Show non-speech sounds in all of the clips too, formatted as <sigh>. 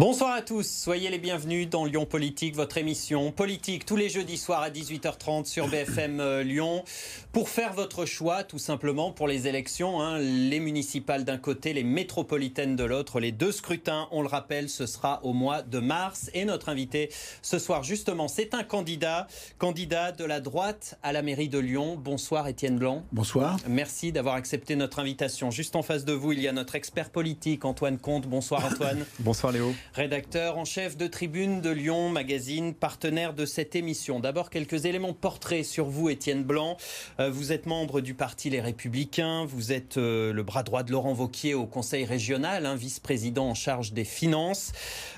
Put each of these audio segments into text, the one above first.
Bonsoir à tous, soyez les bienvenus dans Lyon Politique, votre émission politique tous les jeudis soirs à 18h30 sur <coughs> BFM euh, Lyon. Pour faire votre choix, tout simplement, pour les élections, hein, les municipales d'un côté, les métropolitaines de l'autre, les deux scrutins, on le rappelle, ce sera au mois de mars. Et notre invité ce soir, justement, c'est un candidat, candidat de la droite à la mairie de Lyon. Bonsoir Étienne Blanc. Bonsoir. Merci d'avoir accepté notre invitation. Juste en face de vous, il y a notre expert politique Antoine Comte. Bonsoir Antoine. <coughs> Bonsoir Léo rédacteur en chef de Tribune de Lyon Magazine, partenaire de cette émission. D'abord, quelques éléments de portrait sur vous, Étienne Blanc. Euh, vous êtes membre du parti Les Républicains, vous êtes euh, le bras droit de Laurent Vauquier au Conseil régional, un vice-président en charge des finances.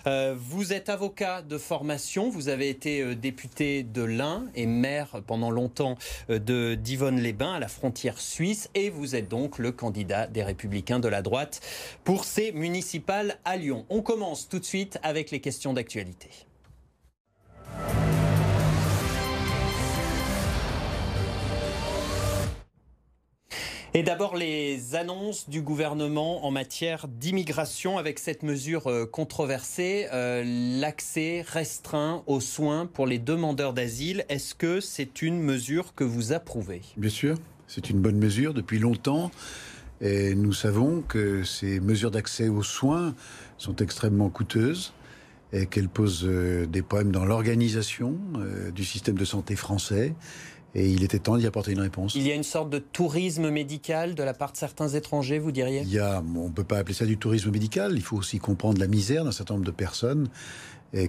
Euh, vous êtes avocat de formation, vous avez été député de l'Ain et maire pendant longtemps de d'Yvonne-les-Bains à la frontière suisse et vous êtes donc le candidat des Républicains de la droite pour ces municipales à Lyon. On commence tout de suite avec les questions d'actualité. Et d'abord les annonces du gouvernement en matière d'immigration avec cette mesure euh, controversée, euh, l'accès restreint aux soins pour les demandeurs d'asile. Est-ce que c'est une mesure que vous approuvez? Bien sûr, c'est une bonne mesure depuis longtemps. Et nous savons que ces mesures d'accès aux soins sont extrêmement coûteuses et qu'elles posent euh, des problèmes dans l'organisation euh, du système de santé français. Et il était temps d'y apporter une réponse. Il y a une sorte de tourisme médical de la part de certains étrangers, vous diriez? Il y a, on ne peut pas appeler ça du tourisme médical. Il faut aussi comprendre la misère d'un certain nombre de personnes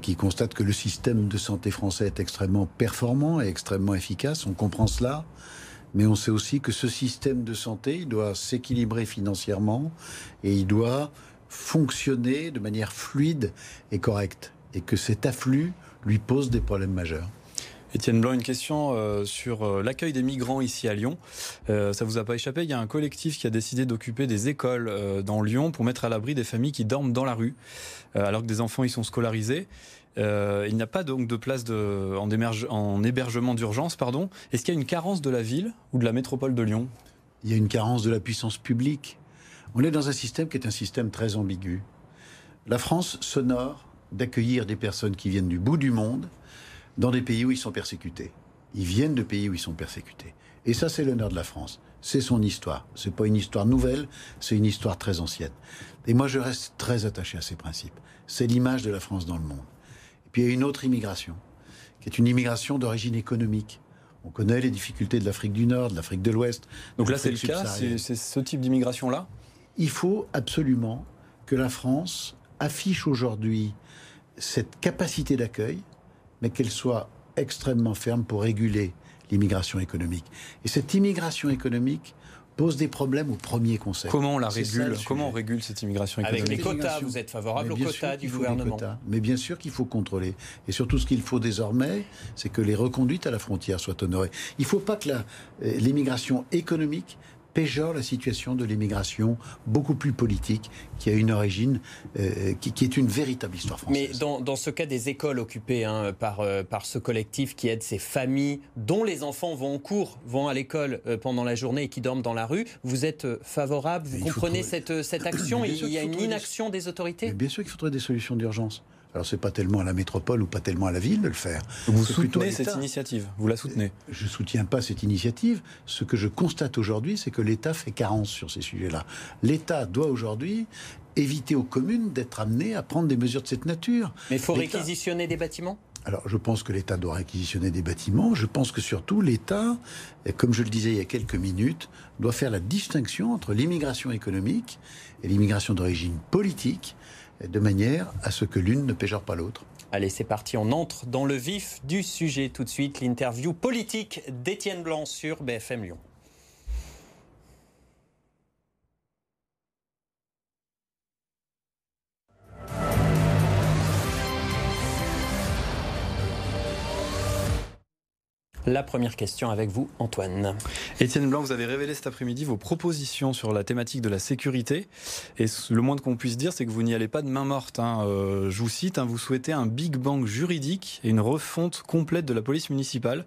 qui constatent que le système de santé français est extrêmement performant et extrêmement efficace. On comprend cela mais on sait aussi que ce système de santé, il doit s'équilibrer financièrement et il doit fonctionner de manière fluide et correcte. Et que cet afflux lui pose des problèmes majeurs. Étienne Blanc, une question euh, sur euh, l'accueil des migrants ici à Lyon. Euh, ça vous a pas échappé Il y a un collectif qui a décidé d'occuper des écoles dans Lyon pour mettre à l'abri des familles qui dorment dans la rue, alors que des enfants y sont scolarisés. Euh, il n'y a pas donc de place en, hébergement d'urgence. pardon. Est-ce qu'il y a une carence de la ville ou de la métropole de Lyon? Il y a une carence de la puissance publique. On est dans un système qui est un système très ambigu. La France s'honore d'accueillir des personnes qui viennent du bout du monde dans des pays où ils sont persécutés. Ils viennent de pays où ils sont persécutés. Et ça, c'est l'honneur de la France. C'est son histoire. C'est pas une histoire nouvelle, c'est une histoire très ancienne. Et moi, je reste très attaché à ces principes. C'est l'image de la France dans le monde. Puis il y a une autre immigration, qui est une immigration d'origine économique. On connaît les difficultés de l'Afrique du Nord, de l'Afrique de l'Ouest. Donc là, c'est le cas, c'est ce type d'immigration-là? Il faut absolument que la France affiche aujourd'hui cette capacité d'accueil, mais qu'elle soit extrêmement ferme pour réguler l'immigration économique. Et cette immigration économique, pose des problèmes au premier conseil. Comment on la régule Comment on régule cette immigration économique Avec les quotas, vous êtes favorable aux quotas du gouvernement. Mais bien sûr qu'il faut contrôler. Et surtout, ce qu'il faut désormais, c'est que les reconduites à la frontière soient honorées. Il ne faut pas que euh, l'immigration économique péjore la situation de l'immigration beaucoup plus politique, qui a une origine, euh, qui, est une véritable histoire française. Mais dans, dans ce cas des écoles occupées hein, par, euh, par ce collectif qui aide ces familles dont les enfants vont en cours, vont à l'école euh, pendant la journée et qui dorment dans la rue, vous êtes favorable, vous comprenez cette, cette action? Il y a une inaction des autorités? Bien sûr qu'il faudrait des solutions d'urgence. Alors c'est pas tellement à la métropole ou pas tellement à la ville de le faire. Vous soutenez cette initiative Vous la soutenez? Je soutiens pas cette initiative. Ce que je constate aujourd'hui, c'est que l'État fait carence sur ces sujets-là. L'État doit aujourd'hui éviter aux communes d'être amenées à prendre des mesures de cette nature. Mais il faut réquisitionner des bâtiments? Alors, je pense que l'État doit réquisitionner des bâtiments. Je pense que surtout, l'État, comme je le disais il y a quelques minutes, doit faire la distinction entre l'immigration économique et l'immigration d'origine politique de manière à ce que l'une ne péjore pas l'autre. Allez, c'est parti, on entre dans le vif du sujet tout de suite, l'interview politique d'Étienne Blanc sur BFM Lyon. La première question avec vous, Antoine. Étienne Blanc, vous avez révélé cet après-midi vos propositions sur la thématique de la sécurité. Et le moins qu'on puisse dire, c'est que vous n'y allez pas de main morte. Hein. Euh, je vous cite, hein, vous souhaitez un Big Bang juridique et une refonte complète de la police municipale.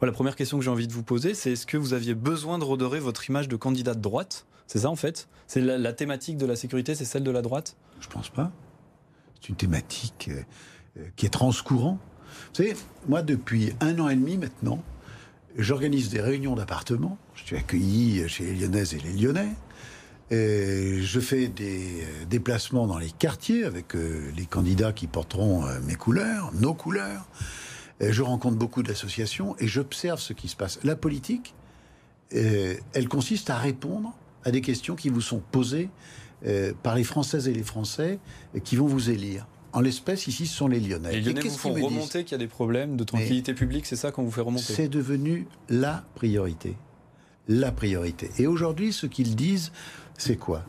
Voilà, la première question que j'ai envie de vous poser, c'est est-ce que vous aviez besoin de redorer votre image de candidat de droite? C'est ça en fait? C'est la, thématique de la sécurité, c'est celle de la droite? Je pense pas. C'est une thématique qui est transcourant. Vous savez, moi, depuis un an et demi maintenant, j'organise des réunions d'appartements. Je suis accueilli chez les Lyonnaises et les Lyonnais. Et je fais des déplacements dans les quartiers avec les candidats qui porteront mes couleurs, nos couleurs. Et je rencontre beaucoup d'associations et j'observe ce qui se passe. La politique, elle consiste à répondre à des questions qui vous sont posées euh, par les Françaises et les Français qui vont vous élire. En l'espèce, ici, ce sont les Lyonnais. Les Lyonnais vous font remonter qu'il y a des problèmes de tranquillité publique, c'est ça qu'on vous fait remonter C'est devenu la priorité. La priorité. Et aujourd'hui, ce qu'ils disent, c'est quoi?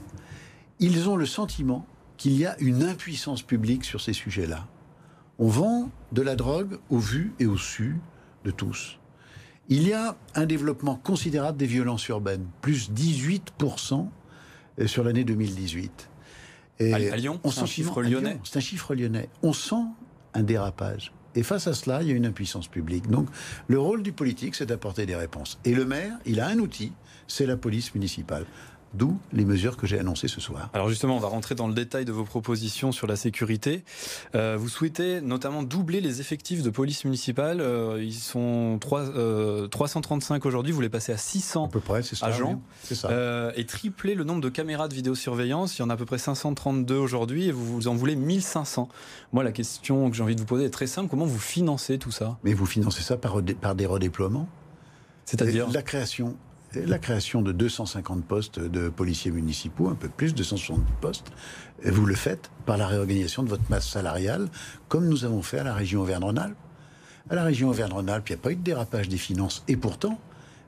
Ils ont le sentiment qu'il y a une impuissance publique sur ces sujets-là. On vend de la drogue au vu et au su de tous. Il y a un développement considérable des violences urbaines, plus 18% euh, sur l'année 2018. Et à Lyon, c'est un chiffre lyonnais. C'est un chiffre lyonnais. On sent un dérapage. Et face à cela, il y a une impuissance publique. Donc, le rôle du politique, c'est d'apporter des réponses. Et le maire, il a un outil, c'est la police municipale. D'où les mesures que j'ai annoncées ce soir. Alors justement, on va rentrer dans le détail de vos propositions sur la sécurité. Euh, vous souhaitez notamment doubler les effectifs de police municipale. Euh, ils sont 3, 335 euh, aujourd'hui. Vous les passez à 600 à peu près, ça, agents. Ça. et tripler le nombre de caméras de vidéosurveillance. Il y en a à peu près 532 aujourd'hui et vous, vous en voulez 1500. Moi, la question que j'ai envie de vous poser est très simple. Comment vous financez tout ça? Mais vous financez ça par, par des redéploiements? C'est-à-dire? La création la création de 250 postes de policiers municipaux, un peu plus, 270 postes. vous le faites par la réorganisation de votre masse salariale, comme nous avons fait à la région Auvergne-Rhône-Alpes. À la région Auvergne-Rhône-Alpes, il n'y a pas eu de dérapage des finances. Et pourtant,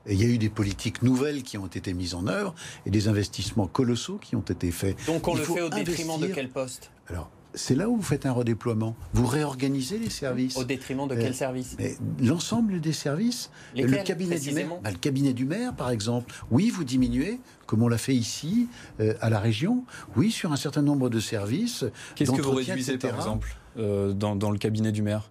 il y a eu des politiques nouvelles qui ont été mises en œuvre et des investissements colossaux qui ont été faits. Donc on le fait au détriment de quel poste? Alors, c'est là où vous faites un redéploiement. Vous réorganisez les services. Au détriment de quel euh, service L'ensemble des services. le, cabinet du maire, bah, le cabinet du maire, par exemple. Oui, vous diminuez, comme on l'a fait ici, euh, à la région. Oui, sur un certain nombre de services. Qu'est-ce que vous réduisez, par exemple, euh, dans le cabinet du maire?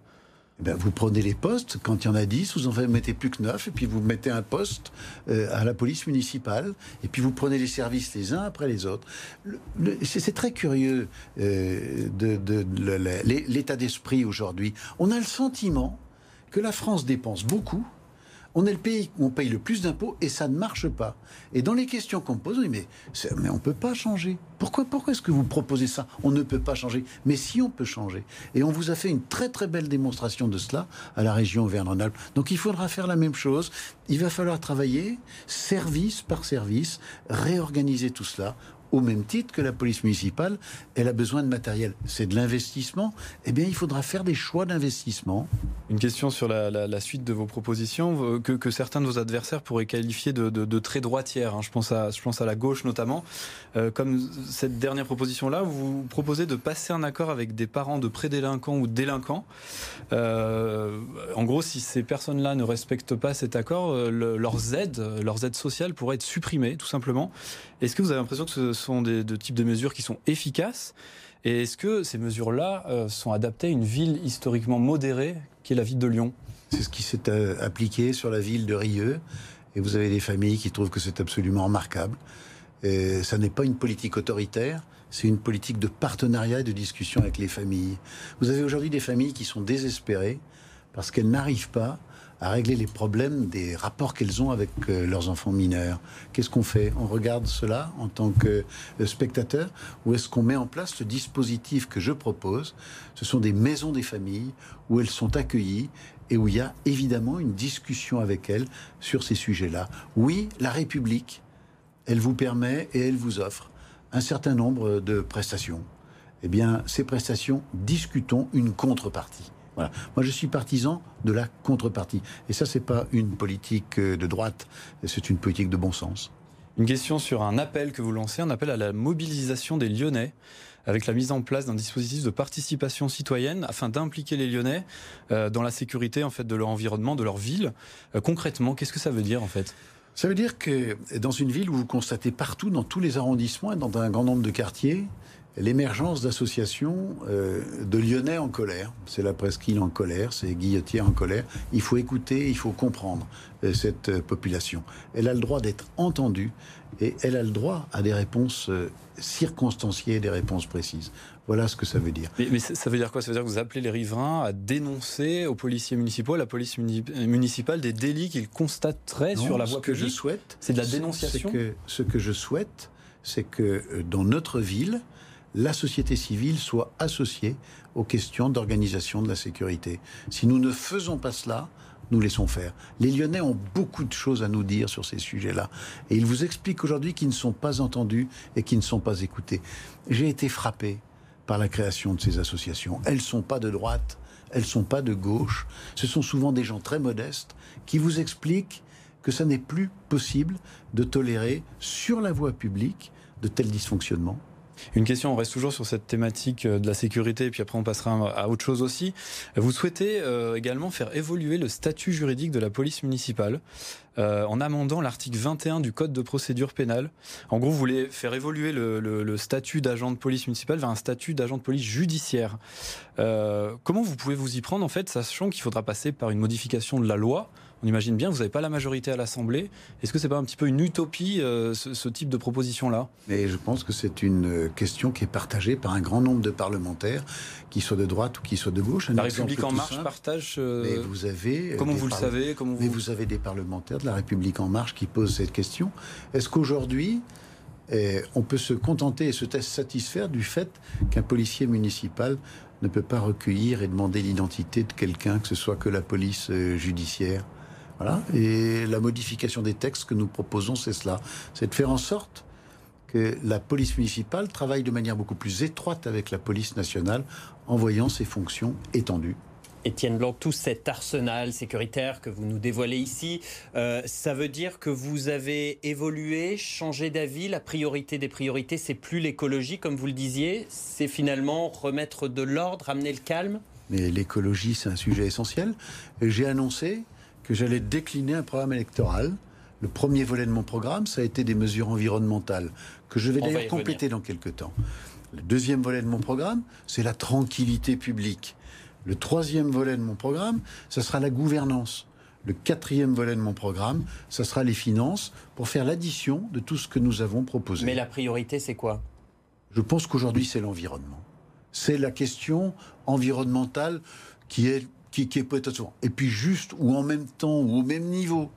Eh ben, vous prenez les postes, quand il y en a 10, vous en mettez plus que 9, et puis vous mettez un poste euh, à la police municipale, et puis vous prenez les services les uns après les autres. C'est très curieux euh, de, de l'état d'esprit aujourd'hui. On a le sentiment que la France dépense beaucoup on est le pays où on paye le plus d'impôts et ça ne marche pas. Et dans les questions qu'on pose, on dit mais, mais on ne peut pas changer. Pourquoi, pourquoi est-ce que vous proposez ça? On ne peut pas changer. Mais si on peut changer. Et on vous a fait une très très belle démonstration de cela à la région Auvergne-Rhône-Alpes. Donc il faudra faire la même chose. Il va falloir travailler service par service, réorganiser tout cela au même titre que la police municipale, elle a besoin de matériel. C'est de l'investissement. Eh bien, il faudra faire des choix d'investissement. Une question sur la, suite de vos propositions que, certains de vos adversaires pourraient qualifier de, très droitière. Hein. Je, pense à, la gauche notamment. Euh, comme cette dernière proposition-là, vous proposez de passer un accord avec des parents de prédélinquants ou délinquants. Euh, en gros, si ces personnes-là ne respectent pas cet accord, euh, leurs aides, leurs aides sociales pourraient être supprimées, tout simplement. Est-ce que vous avez l'impression que ce sont des de types de mesures qui sont efficaces Et est-ce que ces mesures-là euh, sont adaptées à une ville historiquement modérée qui est la ville de Lyon? C'est ce qui s'est euh, appliqué sur la ville de Rieux. Et vous avez des familles qui trouvent que c'est absolument remarquable. Et ça n'est pas une politique autoritaire, c'est une politique de partenariat et de discussion avec les familles. Vous avez aujourd'hui des familles qui sont désespérées parce qu'elles n'arrivent pas à régler les problèmes des rapports qu'elles ont avec euh, leurs enfants mineurs. Qu'est-ce qu'on fait? On regarde cela en tant que euh, spectateur ou est-ce qu'on met en place le dispositif que je propose? Ce sont des maisons des familles où elles sont accueillies et où il y a évidemment une discussion avec elles sur ces sujets-là. Oui, la République, elle vous permet et elle vous offre un certain nombre de prestations. Eh bien, ces prestations, discutons une contrepartie. Moi, je suis partisan de la contrepartie. Et ça, c'est pas une politique euh, de droite, c'est une politique de bon sens. Une question sur un appel que vous lancez, un appel à la mobilisation des Lyonnais avec la mise en place d'un dispositif de participation citoyenne afin d'impliquer les Lyonnais euh, dans la sécurité en fait de leur environnement, de leur ville. Euh, concrètement, qu'est-ce que ça veut dire en fait? Ça veut dire que dans une ville où vous constatez partout, dans tous les arrondissements et dans un grand nombre de quartiers, l'émergence d'associations euh, de Lyonnais en colère. C'est la presqu'île en colère, c'est Guillotière en colère. Il faut écouter, il faut comprendre euh, cette euh, population. Elle a le droit d'être entendue et elle a le droit à des réponses circonstanciées, des réponses précises. Voilà ce que ça veut dire. Mais, ça veut dire quoi? Ça veut dire que vous appelez les riverains à dénoncer aux policiers municipaux, à la police municipale, des délits qu'ils constateraient sur la voie que je souhaite, c'est de la dénonciation? Que, ce que je souhaite, c'est que dans notre ville, la société civile soit associée aux questions d'organisation de la sécurité. Si nous ne faisons pas cela, nous laissons faire. Les Lyonnais ont beaucoup de choses à nous dire sur ces sujets-là. Et ils vous expliquent aujourd'hui qu'ils ne sont pas entendus et qu'ils ne sont pas écoutés. J'ai été frappé par la création de ces associations. Elles ne sont pas de droite, elles ne sont pas de gauche. Ce sont souvent des gens très modestes qui vous expliquent que ça n'est plus possible de tolérer sur la voie publique de tels dysfonctionnements une question, on reste toujours sur cette thématique euh, de la sécurité, et puis après on passera à autre chose aussi. Vous souhaitez euh, également faire évoluer le statut juridique de la police municipale euh, en amendant l'article 21 du Code de procédure pénale. En gros, vous voulez faire évoluer le, statut d'agent de police municipale vers un statut d'agent de police judiciaire. comment vous pouvez vous y prendre, en fait, sachant qu'il faudra passer par une modification de la loi on imagine bien, vous n'avez pas la majorité à l'Assemblée. Est-ce que c'est pas un petit peu une utopie, euh, ce, type de proposition-là? Mais je pense que c'est une euh, question qui est partagée par un grand nombre de parlementaires, qu'ils soient de droite ou qu'ils soient de gauche. la République en marche partage. Euh, mais vous avez. Comment vous le savez comment vous... Mais vous avez des parlementaires de la République en marche qui posent cette question. Est-ce qu'aujourd'hui eh, on peut se contenter et se satisfaire du fait qu'un policier municipal ne peut pas recueillir et demander l'identité de quelqu'un, que ce soit que la police judiciaire? Voilà. Et la modification des textes que nous proposons, c'est cela. C'est de faire en sorte que la police municipale travaille de manière beaucoup plus étroite avec la police nationale en voyant ses fonctions étendues. Étienne Blanc, tout cet arsenal sécuritaire que vous nous dévoilez ici, euh, ça veut dire que vous avez évolué, changé d'avis. La priorité des priorités, c'est plus l'écologie, comme vous le disiez, c'est finalement remettre de l'ordre, amener le calme. Mais l'écologie, c'est un sujet essentiel. J'ai annoncé que j'allais décliner un programme électoral. Le premier volet de mon programme, ça a été des mesures environnementales, que je vais d'ailleurs compléter dans quelques temps. Le deuxième volet de mon programme, c'est la tranquillité publique. Le troisième volet de mon programme, ça sera la gouvernance. Le quatrième volet de mon programme, ça sera les finances pour faire l'addition de tout ce que nous avons proposé. Mais la priorité, c'est quoi? Je pense qu'aujourd'hui, c'est l'environnement. C'est la question environnementale qui est qui, est peut-être souvent. Et puis juste ou en même temps ou au même niveau.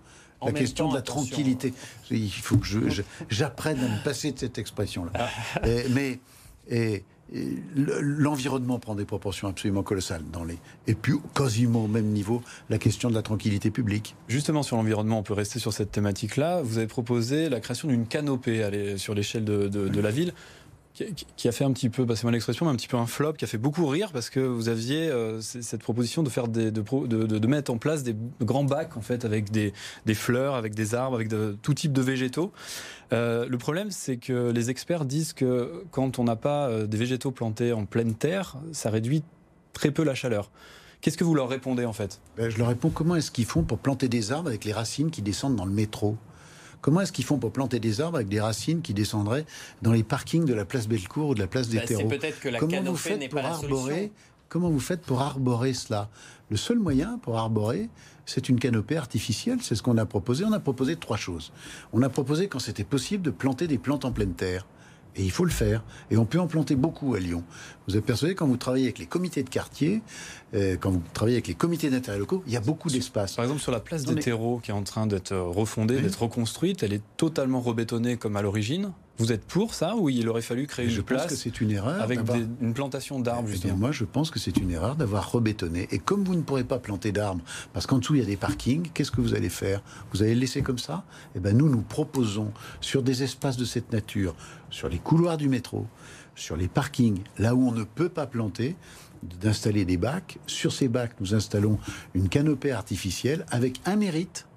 la question de la tranquillité. Il faut que j'apprenne à me passer de cette expression-là. Ah. mais et, l'environnement prend des proportions absolument colossales dans les et puis quasiment au même niveau la question de la tranquillité publique. Justement sur l'environnement, on peut rester sur cette thématique-là. Vous avez proposé la création d'une canopée sur l'échelle de, de, la ville qui a fait un petit peu, passez-moi l'expression, mais un petit peu un flop, qui a fait beaucoup rire parce que vous aviez euh, cette proposition de faire de, mettre en place des grands bacs en fait avec des, fleurs, avec des arbres, avec tout type de végétaux. Euh, le problème, c'est que les experts disent que quand on n'a pas euh, des végétaux plantés en pleine terre, ça réduit très peu la chaleur. Qu'est-ce que vous leur répondez en fait? Ben, Je leur réponds comment est-ce qu'ils font pour planter des arbres avec les racines qui descendent dans le métro? Comment est-ce qu'ils font pour planter des arbres avec des racines qui descendraient dans les parkings de la place Bellecour ou de la place des bah, C'est peut-être que la Comment vous faites pour arborer Comment vous faites pour arborer cela Le seul moyen pour arborer, c'est une canopée artificielle. C'est ce qu'on a proposé. On a proposé trois choses. On a proposé, quand c'était possible, de planter des plantes en pleine terre. Et il faut le faire. Et on peut en planter beaucoup à Lyon. Vous êtes persuadé, quand vous travaillez avec les comités de quartier, euh, quand vous travaillez avec les comités d'intérêt locaux, il y a beaucoup d'espace. Par exemple, sur la place des terreaux qui est en train d'être refondée, d'être reconstruite, elle est totalement rebétonnée comme à l'origine. Vous êtes pour ça ou il aurait fallu créer je une place c'est une erreur avec une plantation d'arbres eh Moi, je pense que c'est une erreur d'avoir rebétonné. Et comme vous ne pourrez pas planter d'arbres, parce qu'en dessous il y a des parkings, qu'est-ce que vous allez faire? Vous allez le laisser comme ça? Eh ben nous, nous proposons sur des espaces de cette nature, sur les couloirs du métro, sur les parkings, là où on ne peut pas planter, d'installer des bacs. Sur ces bacs, nous installons une canopée artificielle avec un mérite,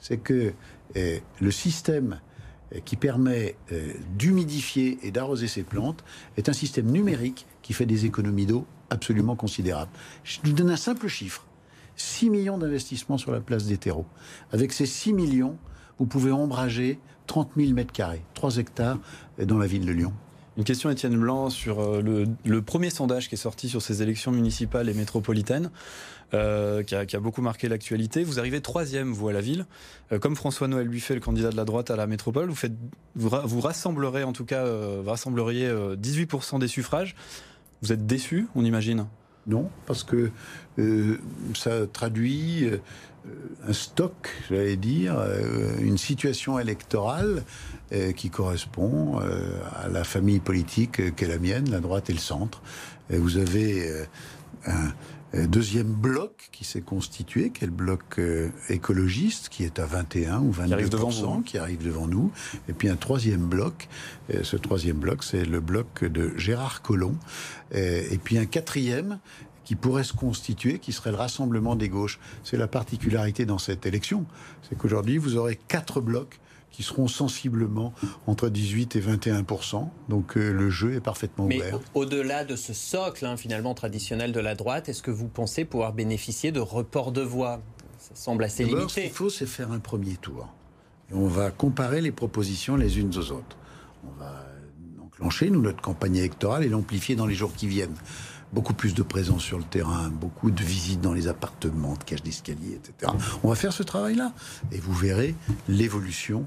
c'est que eh, le système qui permet eh, d'humidifier et d'arroser ces plantes est un système numérique qui fait des économies d'eau absolument considérables. Je vous donne un simple chiffre. 6 millions d'investissements sur la place des terreaux. Avec ces 6 millions, vous pouvez ombrager 30 000 mètres carrés, 3 hectares dans la ville de Lyon. Une question, Étienne Blanc, sur euh, le, premier sondage qui est sorti sur ces élections municipales et métropolitaines, euh, qui, a, beaucoup marqué l'actualité. Vous arrivez troisième, vous, à la ville. Euh, comme François-Noël Buffet, le candidat de la droite à la métropole, vous, faites, vous, rassemblerez, en tout cas, rassembleriez 18% des suffrages. Vous êtes déçu, on imagine? Non, parce que ça traduit un stock, j'allais dire, une situation électorale euh, qui correspond euh, à la famille politique qu'est la mienne, la droite et le centre. vous avez euh, deuxième bloc qui s'est constitué, qui est le bloc écologiste, qui est à 21 ou 22 qui arrive, devant vous. qui arrive devant nous. Et puis un troisième bloc. ce troisième bloc, c'est le bloc de Gérard Collomb. et puis un quatrième qui pourrait se constituer, qui serait le rassemblement des gauches. C'est la particularité dans cette élection, c'est qu'aujourd'hui, vous aurez quatre blocs qui seront sensiblement entre 18 et 21 Donc euh, le jeu est parfaitement ouvert. Mais au-delà de ce socle hein, finalement traditionnel de la droite, est-ce que vous pensez pouvoir bénéficier de reports de voix? Ça semble assez limité. Ce qu'il faut, c'est faire un premier tour. Et on va comparer les propositions les unes aux autres. On va enclencher, nous, notre campagne électorale et l'amplifier dans les jours qui viennent beaucoup plus de présence sur le terrain, beaucoup de visites dans les appartements, de cages d'escalier, etc. On va faire ce travail-là. Et vous verrez l'évolution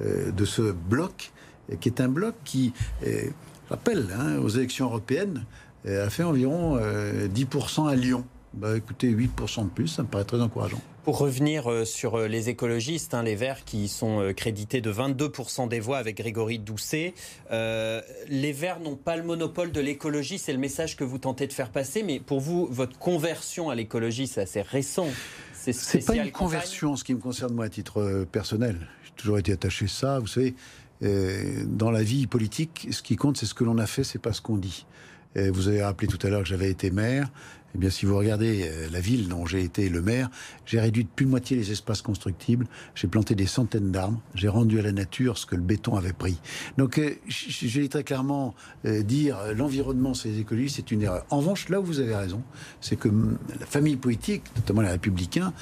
euh, de ce bloc, qui est un bloc qui, euh, rappelle, hein, aux élections européennes, euh, a fait environ 10% à Lyon. Bah, écoutez, 8% de plus, ça me paraît très encourageant. Pour revenir euh, sur euh, les écologistes, hein, les Verts qui sont euh, crédités de 22% des voix avec Grégory Doucet, les Verts n'ont pas le monopole de l'écologie, c'est le message que vous tentez de faire passer, mais pour vous, votre conversion à l'écologie, c'est assez récent. C'est pas une conversion, en ce qui me concerne moi à titre personnel. J'ai toujours été attaché à ça. Vous savez, dans la vie politique, ce qui compte, c'est ce que l'on a fait, c'est pas ce qu'on dit. vous avez rappelé tout à l'heure que j'avais été maire. Eh bien, si vous regardez euh, la ville dont j'ai été le maire, j'ai réduit de plus de moitié les espaces constructibles, j'ai planté des centaines d'arbres, j'ai rendu à la nature ce que le béton avait pris. Donc, euh, j'ai très clairement euh, dire l'environnement, c'est écologie, c'est une erreur. En revanche, là où vous avez raison, c'est que la famille politique, notamment les républicains,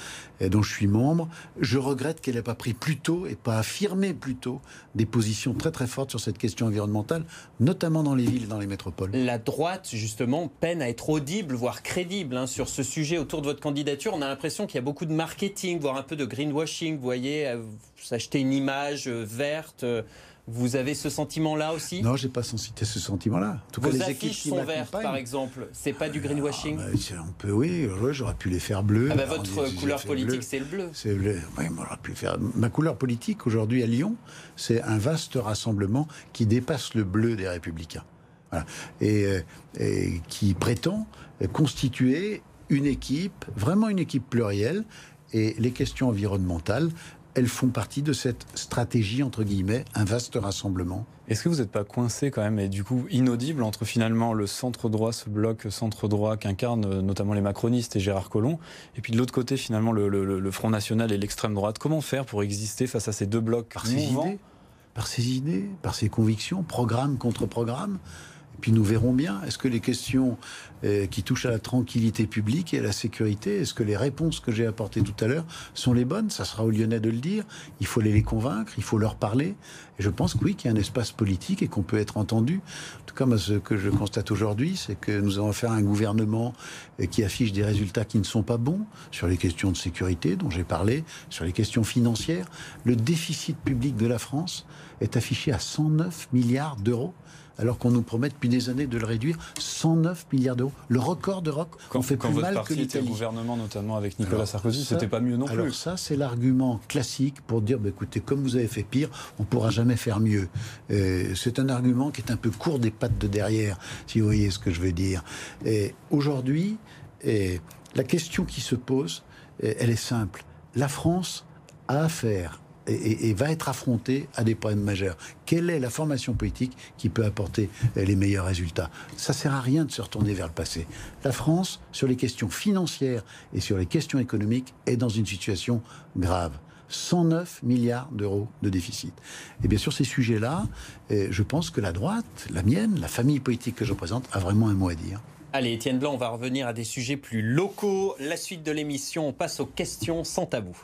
dont je suis membre, je regrette qu'elle n'ait pas pris plus tôt et pas affirmé plus tôt des positions très très fortes sur cette question environnementale, notamment dans les villes et dans les métropoles. La droite, justement, peine à être audible, voire crédible Hein, sur ce sujet autour de votre candidature. On a l'impression qu'il y a beaucoup de marketing, voire un peu de greenwashing. Vous voyez, euh, s'acheter une image euh, verte. Euh, vous avez ce sentiment-là aussi? Non, j'ai pas cité ce sentiment-là. Vos les affiches sont vertes, par exemple. C'est pas du greenwashing? ah, bah, On peut, oui. j'aurais pu les faire bleues. Ah bah, votre couleur politique, c'est le bleu. C'est bleu. Oui, pu faire. Ma couleur politique aujourd'hui à Lyon, c'est un vaste rassemblement qui dépasse le bleu des Républicains. Et, qui prétend constituer une équipe, vraiment une équipe plurielle, et les questions environnementales, elles font partie de cette stratégie, entre guillemets, un vaste rassemblement. Est-ce que vous n'êtes pas coincé quand même, et du coup inaudible, entre finalement le centre-droit, ce bloc centre-droit qu'incarnent notamment les macronistes et Gérard Collomb, et puis de l'autre côté finalement le, Front National et l'extrême droite? Comment faire pour exister face à ces deux blocs Par ses idées, par ses idées, par ses convictions, programme contre programme. Puis nous verrons bien, est-ce que les questions euh, qui touchent à la tranquillité publique et à la sécurité, est-ce que les réponses que j'ai apportées tout à l'heure sont les bonnes? Ça sera aux Lyonnais de le dire. Il faut les, les convaincre, il faut leur parler. Et je pense que oui, qu'il y a un espace politique et qu'on peut être entendu. En tout cas, ce que je constate aujourd'hui, c'est que nous avons affaire à un gouvernement euh, qui affiche des résultats qui ne sont pas bons sur les questions de sécurité dont j'ai parlé, sur les questions financières. Le déficit public de la France est affiché à 109 milliards d'euros alors qu'on nous promet depuis des années de le réduire 109 milliards d'euros. Le record d'Europe, on fait plus mal que l'Italie. le gouvernement, notamment avec Nicolas Sarkozy, c'était pas mieux non plus. Alors ça, c'est l'argument classique pour dire, bah, écoutez, comme vous avez fait pire, on pourra jamais faire mieux. C'est un argument qui est un peu court des pattes de derrière, si vous voyez ce que je veux dire. Et aujourd'hui, la question qui se pose, elle est simple. La France a affaire et, va être affronté à des problèmes majeurs. Quelle est la formation politique qui peut apporter euh, les meilleurs résultats? Ça sert à rien de se retourner vers le passé. La France, sur les questions financières et sur les questions économiques, est dans une situation grave. 109 milliards d'euros de déficit. Et bien sur ces sujets-là, euh, je pense que la droite, la mienne, la famille politique que je représente, a vraiment un mot à dire. Allez, Étienne Blanc, on va revenir à des sujets plus locaux. La suite de l'émission, on passe aux questions sans tabou.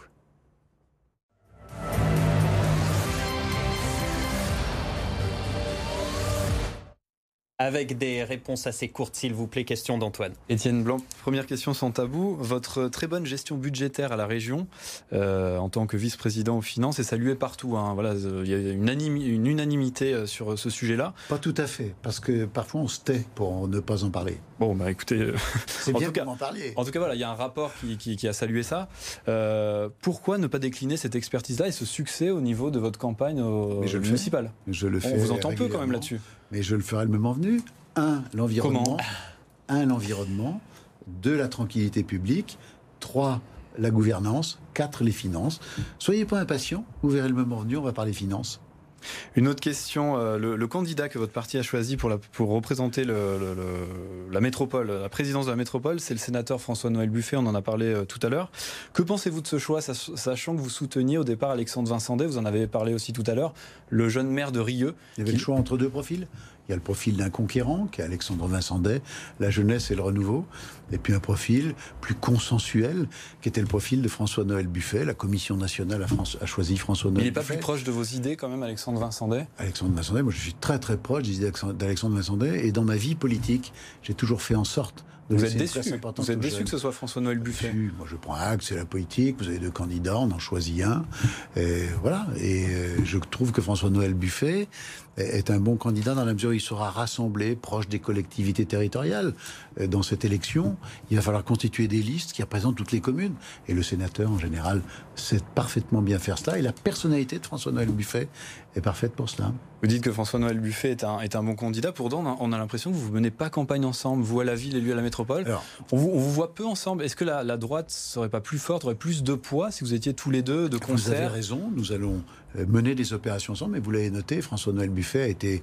Avec des réponses assez courtes, s'il vous plaît. Question d'Antoine. Étienne Blanc, première question sans tabou. Votre très bonne gestion budgétaire à la région, euh, en tant que vice-président aux finances, est saluée partout. Hein. Voilà, il y a une, une unanimité euh, sur ce sujet-là. Pas tout à fait, parce que parfois on se tait pour ne pas en parler. Bon, bah écoutez, euh, <laughs> c'est bien de m'en parler. En tout cas, voilà, il y a un rapport qui, a salué ça. pourquoi ne pas décliner cette expertise-là et ce succès au niveau de votre campagne municipale Je le fais. On vous entend peu quand même là-dessus mais je le ferai le moment venu. Un, l'environnement. Un, l'environnement. Deux, la tranquillité publique. Trois, la gouvernance. Quatre, les finances. Soyez pas impatients, vous verrez le moment venu, on va parler finances. Une autre question, euh, le, candidat que votre parti a choisi pour, pour représenter la métropole, la présidence de la métropole, c'est le sénateur François-Noël Buffet, on en a parlé euh, tout à l'heure. Que pensez-vous de ce choix, sachant que vous souteniez au départ Alexandre Vincendet, vous en avez parlé aussi tout à l'heure, le jeune maire de Rieux Il y avait le choix entre deux profils? Il y a le profil d'un conquérant, qui est Alexandre Vincendet, la jeunesse et le renouveau, et puis un profil plus consensuel, qui était le profil de François-Noël Buffet. La Commission nationale a, a choisi François-Noël Il n'est pas plus proche de vos idées quand même, Alexandre Vincendet Alexandre Vincendet, moi je suis très très proche des idées d'Alexandre Vincendet, et dans ma vie politique, j'ai toujours fait en sorte vous êtes déçu Vous êtes déçu que ce soit François-Noël Buffet Moi, je prends acte, c'est la politique. Vous avez deux candidats, on en choisit un. Et voilà. Et euh, je trouve que François-Noël Buffet est un bon candidat dans la mesure où il sera rassemblé proche des collectivités territoriales. Euh, dans cette élection, il va falloir constituer des listes qui représentent toutes les communes. Et le sénateur, en général, sait parfaitement bien faire cela. Et la personnalité de François-Noël Buffet est parfaite pour cela. Vous dites que François-Noël Buffet est un, est un bon candidat. Pourtant, on a l'impression que vous ne menez pas campagne ensemble, vous à la ville et lui à la métropole. on, vous, voit peu ensemble. Est-ce que la, la, droite serait pas plus forte, aurait plus de poids si vous étiez tous les deux de concert Vous avez raison. Nous allons euh, mener des opérations ensemble. Mais vous l'avez noté, François-Noël Buffet a été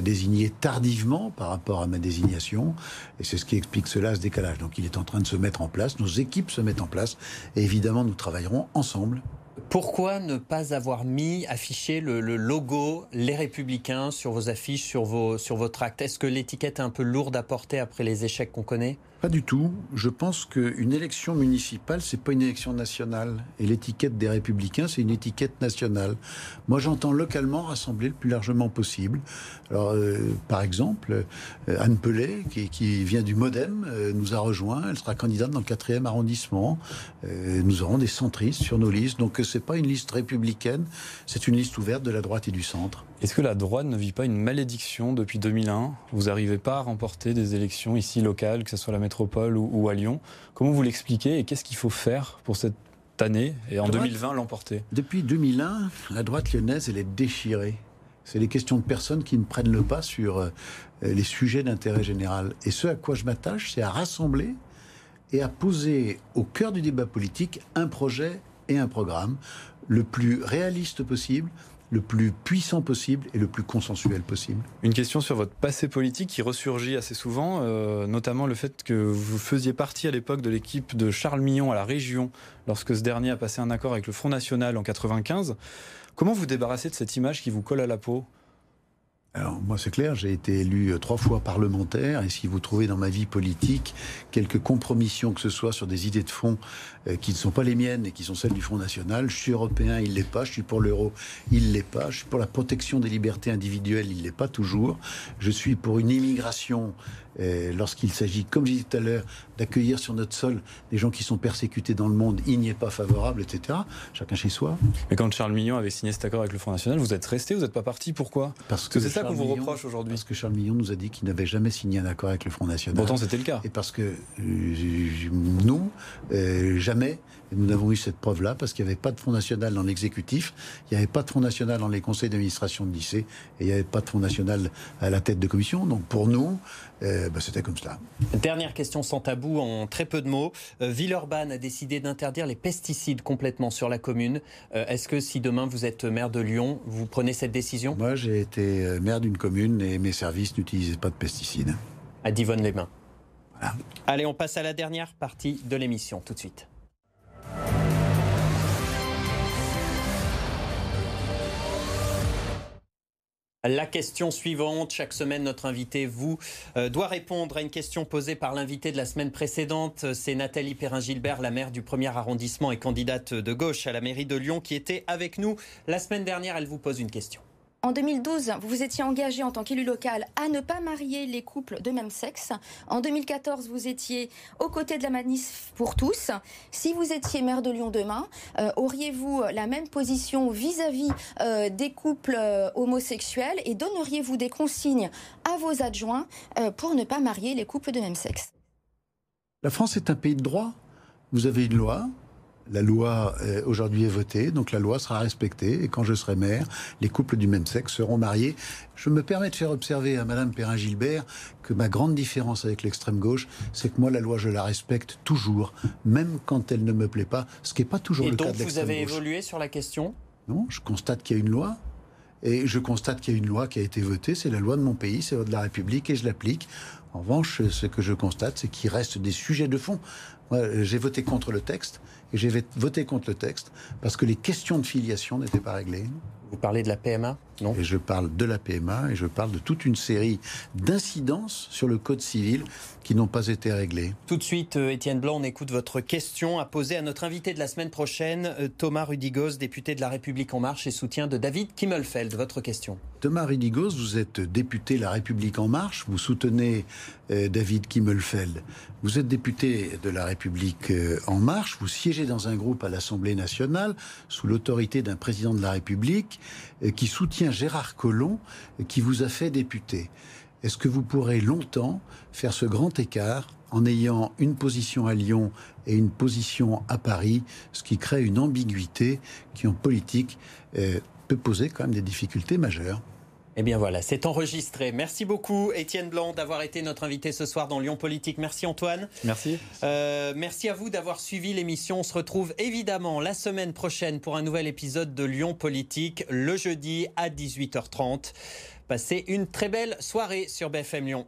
désigné tardivement par rapport à ma désignation. Et c'est ce qui explique cela, ce décalage. Donc il est en train de se mettre en place. Nos équipes se mettent en place. Et évidemment, nous travaillerons ensemble pourquoi ne pas avoir mis, affiché le, logo Les Républicains sur vos affiches, sur, vos, sur votre acte? Est-ce que l'étiquette est un peu lourde à porter après les échecs qu'on connaît? Pas du tout. Je pense qu'une élection municipale, c'est pas une élection nationale. Et l'étiquette des Républicains, c'est une étiquette nationale. Moi, j'entends localement rassembler le plus largement possible. Alors, euh, par exemple, euh, Anne Pellet, qui, vient du Modem, euh, nous a rejoint. Elle sera candidate dans le 4e arrondissement. nous aurons des centristes sur nos listes. Donc, c'est pas une liste républicaine, c'est une liste ouverte de la droite et du centre. Est-ce que la droite ne vit pas une malédiction depuis 2001 Vous n'arrivez pas à remporter des élections ici locales, que ce soit la métropole ou, à Lyon. Comment vous l'expliquez et qu'est-ce qu'il faut faire pour cette année et en 2020 l'emporter? Depuis 2001, la droite lyonnaise, elle est déchirée. C'est les questions de personnes qui ne prennent le pas sur euh, les sujets d'intérêt général. Et ce à quoi je m'attache, c'est à rassembler et à poser au cœur du débat politique un projet et un programme le plus réaliste possible, le plus puissant possible et le plus consensuel possible. Une question sur votre passé politique qui ressurgit assez souvent, euh, notamment le fait que vous faisiez partie à l'époque de l'équipe de Charles Millon à la région lorsque ce dernier a passé un accord avec le Front National en 95. Comment vous débarrassez de cette image qui vous colle à la peau? Alors moi c'est clair, j'ai été élu euh, trois fois parlementaire et si vous trouvez dans ma vie politique quelques compromissions que ce soit sur des idées de fond euh, qui ne sont pas les miennes et qui sont celles du Front National, je suis européen, il l'est pas, je suis pour l'euro, il l'est pas, je suis pour la protection des libertés individuelles, il l'est pas toujours, je suis pour une immigration lorsqu'il s'agit, comme j'ai dit tout à l'heure, d'accueillir sur notre sol des gens qui sont persécutés dans le monde, il n'y est pas favorable, etc. Chacun chez soi. Mais quand Charles Millon avait signé cet accord avec le Front National, vous êtes resté, vous n'êtes pas parti. Pourquoi? Parce que, c'est ça qu'on vous reproche aujourd'hui. Parce que Charles Millon nous a dit qu'il n'avait jamais signé un accord avec le Front National. Pourtant, c'était le cas. Et parce que euh, nous, euh, jamais, nous n'avons eu cette preuve-là, parce qu'il n'y avait pas de Front National dans l'exécutif, il n'y avait pas de Front National dans les conseils d'administration de lycée, et il n'y avait pas de Front National à la tête de commission. Donc pour nous, euh, bah, c'était comme cela. Dernière question sans tabou, en très peu de mots. Euh, Villeurbanne a décidé d'interdire les pesticides complètement sur la commune. Euh, est-ce que si demain vous êtes maire de Lyon, vous prenez cette décision? Moi, j'ai été maire d'une commune et mes services n'utilisaient pas de pesticides. À Divonne-les-Bains. Voilà. Allez, on passe à la dernière partie de l'émission tout de suite. La question suivante, chaque semaine notre invité vous euh, doit répondre à une question posée par l'invité de la semaine précédente. C'est Nathalie Perrin-Gilbert, la maire du premier arrondissement et candidate de gauche à la mairie de Lyon qui était avec nous la semaine dernière. Elle vous pose une question. En 2012, vous vous étiez engagé en tant qu'élu local à ne pas marier les couples de même sexe. En 2014, vous étiez aux côtés de la manif pour tous. Si vous étiez maire de Lyon demain, euh, auriez-vous la même position vis-à-vis euh, des couples euh, homosexuels et donneriez-vous des consignes à vos adjoints pour ne pas marier les couples de même sexe? La France est un pays de droit. Vous avez une loi, la loi euh, aujourd'hui est votée, donc la loi sera respectée. Et quand je serai maire, les couples du même sexe seront mariés. Je me permets de faire observer à Madame Perrin-Gilbert que ma grande différence avec l'extrême gauche, c'est que moi, la loi, je la respecte toujours, même quand elle ne me plaît pas, ce qui n'est pas toujours le cas de l'extrême gauche. Et donc, vous avez évolué sur la question? Non, je constate qu'il y a une loi. Et je constate qu'il y a une loi qui a été votée, c'est la loi de mon pays, c'est la loi de la République, et je l'applique. En revanche, ce que je constate, c'est qu'il reste des sujets de fond. J'ai voté contre le texte, et j'ai voté contre le texte parce que les questions de filiation n'étaient pas réglées. Vous parlez de la PMA Non? Et je parle de la PMA et je parle de toute une série d'incidences sur le Code civil qui n'ont pas été réglées. Tout de suite, euh, Étienne Blanc, on écoute votre question à poser à notre invité de la semaine prochaine, euh, Thomas Rudigos, député de La République En Marche et soutien de David Kimmelfeld. Votre question. Thomas Rudigos, vous êtes député La République En Marche, vous soutenez euh, David Kimmelfeld. Vous êtes député de La République En Marche, vous siégez dans un groupe à l'Assemblée nationale sous l'autorité d'un président de la République qui soutient Gérard Collomb, qui vous a fait député. Est-ce que vous pourrez longtemps faire ce grand écart en ayant une position à Lyon et une position à Paris, ce qui crée une ambiguïté qui en politique euh, peut poser quand même des difficultés majeures? Eh bien voilà, c'est enregistré. Merci beaucoup Étienne Blanc d'avoir été notre invité ce soir dans Lyon Politique. Merci Antoine. Merci. Euh, merci à vous d'avoir suivi l'émission. On se retrouve évidemment la semaine prochaine pour un nouvel épisode de Lyon Politique, le jeudi à 18h30. Passez une très belle soirée sur BFM Lyon.